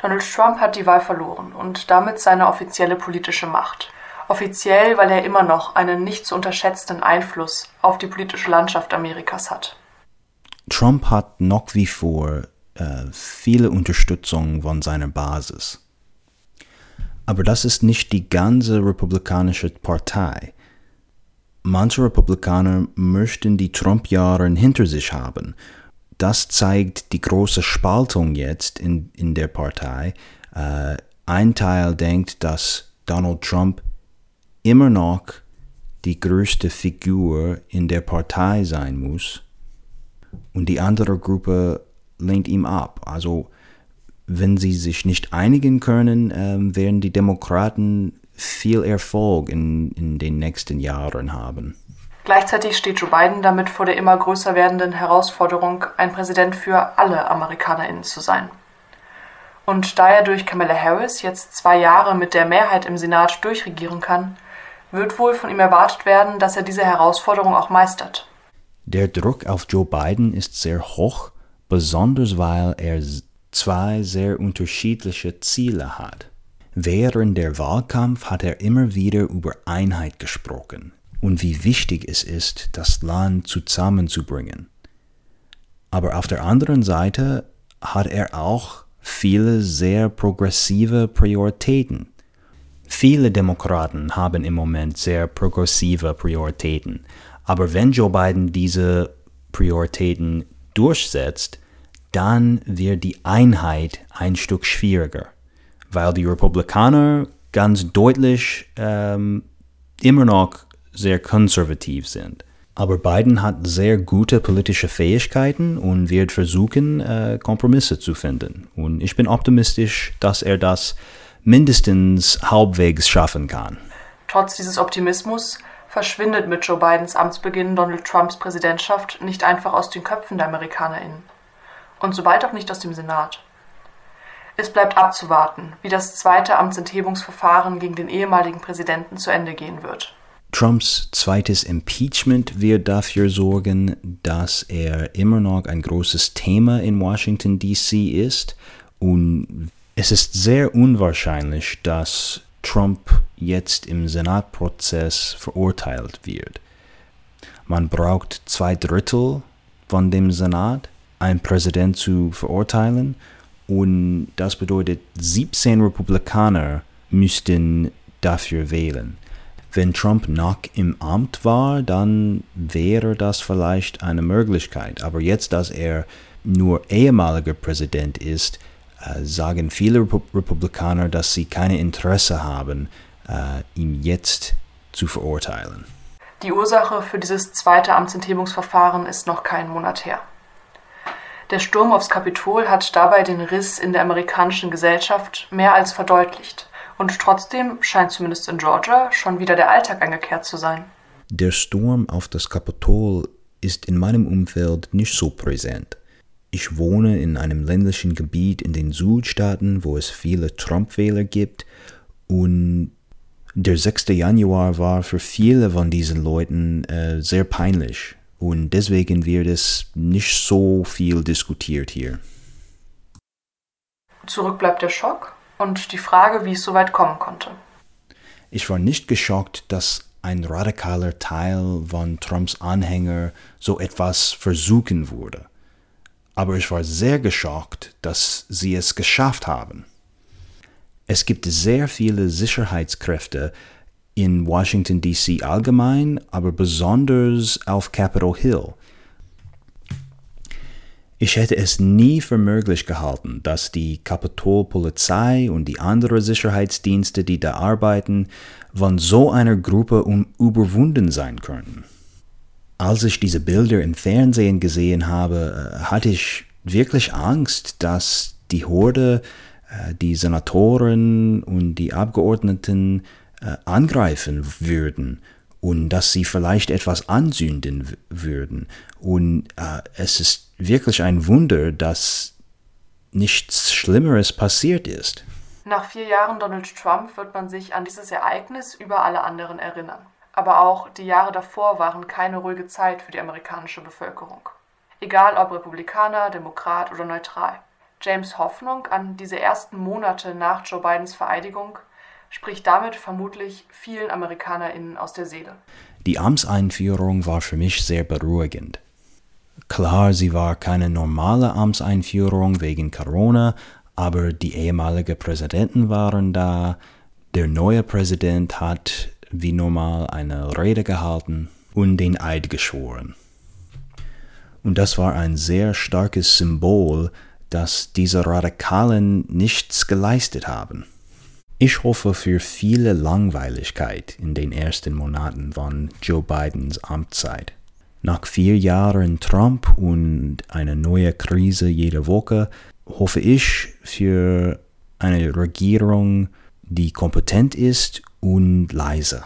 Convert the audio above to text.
Donald Trump hat die Wahl verloren und damit seine offizielle politische Macht. Offiziell, weil er immer noch einen nicht zu unterschätzenden Einfluss auf die politische Landschaft Amerikas hat. Trump hat noch wie vor äh, viele Unterstützung von seiner Basis. Aber das ist nicht die ganze republikanische Partei. Manche Republikaner möchten die Trump-Jahre hinter sich haben das zeigt die große Spaltung jetzt in, in der Partei. Äh, ein Teil denkt, dass Donald Trump immer noch die größte Figur in der Partei sein muss und die andere Gruppe lehnt ihm ab. Also wenn sie sich nicht einigen können, äh, werden die Demokraten viel Erfolg in, in den nächsten Jahren haben. Gleichzeitig steht Joe Biden damit vor der immer größer werdenden Herausforderung, ein Präsident für alle AmerikanerInnen zu sein. Und da er durch Kamala Harris jetzt zwei Jahre mit der Mehrheit im Senat durchregieren kann, wird wohl von ihm erwartet werden, dass er diese Herausforderung auch meistert. Der Druck auf Joe Biden ist sehr hoch, besonders weil er zwei sehr unterschiedliche Ziele hat. Während der Wahlkampf hat er immer wieder über Einheit gesprochen und wie wichtig es ist, das Land zusammenzubringen. Aber auf der anderen Seite hat er auch viele sehr progressive Prioritäten. Viele Demokraten haben im Moment sehr progressive Prioritäten. Aber wenn Joe Biden diese Prioritäten durchsetzt, dann wird die Einheit ein Stück schwieriger, weil die Republikaner ganz deutlich ähm, immer noch sehr konservativ sind. Aber Biden hat sehr gute politische Fähigkeiten und wird versuchen, äh, Kompromisse zu finden. Und ich bin optimistisch, dass er das mindestens halbwegs schaffen kann. Trotz dieses Optimismus verschwindet mit Joe Bidens Amtsbeginn Donald Trumps Präsidentschaft nicht einfach aus den Köpfen der AmerikanerInnen. Und sobald auch nicht aus dem Senat. Es bleibt abzuwarten, wie das zweite Amtsenthebungsverfahren gegen den ehemaligen Präsidenten zu Ende gehen wird. Trumps zweites Impeachment wird dafür sorgen, dass er immer noch ein großes Thema in Washington, DC ist. Und es ist sehr unwahrscheinlich, dass Trump jetzt im Senatprozess verurteilt wird. Man braucht zwei Drittel von dem Senat, einen Präsident zu verurteilen. Und das bedeutet, 17 Republikaner müssten dafür wählen. Wenn Trump noch im Amt war, dann wäre das vielleicht eine Möglichkeit. Aber jetzt, dass er nur ehemaliger Präsident ist, äh, sagen viele Republikaner, dass sie kein Interesse haben, äh, ihn jetzt zu verurteilen. Die Ursache für dieses zweite Amtsenthebungsverfahren ist noch keinen Monat her. Der Sturm aufs Kapitol hat dabei den Riss in der amerikanischen Gesellschaft mehr als verdeutlicht. Und trotzdem scheint zumindest in Georgia schon wieder der Alltag eingekehrt zu sein. Der Sturm auf das Kapitol ist in meinem Umfeld nicht so präsent. Ich wohne in einem ländlichen Gebiet in den Südstaaten, wo es viele Trump-Wähler gibt und der 6. Januar war für viele von diesen Leuten äh, sehr peinlich und deswegen wird es nicht so viel diskutiert hier. Zurück bleibt der Schock und die Frage, wie es so weit kommen konnte. Ich war nicht geschockt, dass ein radikaler Teil von Trumps Anhänger so etwas versuchen würde. Aber ich war sehr geschockt, dass sie es geschafft haben. Es gibt sehr viele Sicherheitskräfte in Washington, DC allgemein, aber besonders auf Capitol Hill. Ich hätte es nie für möglich gehalten, dass die Kapitolpolizei und die anderen Sicherheitsdienste, die da arbeiten, von so einer Gruppe überwunden sein könnten. Als ich diese Bilder im Fernsehen gesehen habe, äh, hatte ich wirklich Angst, dass die Horde äh, die Senatoren und die Abgeordneten äh, angreifen würden und dass sie vielleicht etwas anzünden würden. Und es ist wirklich ein Wunder, dass nichts Schlimmeres passiert ist. Nach vier Jahren Donald Trump wird man sich an dieses Ereignis über alle anderen erinnern. Aber auch die Jahre davor waren keine ruhige Zeit für die amerikanische Bevölkerung. Egal ob Republikaner, Demokrat oder neutral. James Hoffnung an diese ersten Monate nach Joe Bidens Vereidigung spricht damit vermutlich vielen AmerikanerInnen aus der Seele. Die Amtseinführung war für mich sehr beruhigend. Klar, sie war keine normale Amtseinführung wegen Corona, aber die ehemaligen Präsidenten waren da, der neue Präsident hat wie normal eine Rede gehalten und den Eid geschworen. Und das war ein sehr starkes Symbol, dass diese Radikalen nichts geleistet haben. Ich hoffe für viele Langweiligkeit in den ersten Monaten von Joe Bidens Amtszeit. Nach vier Jahren Trump und einer neuen Krise jede Woche hoffe ich für eine Regierung, die kompetent ist und leise.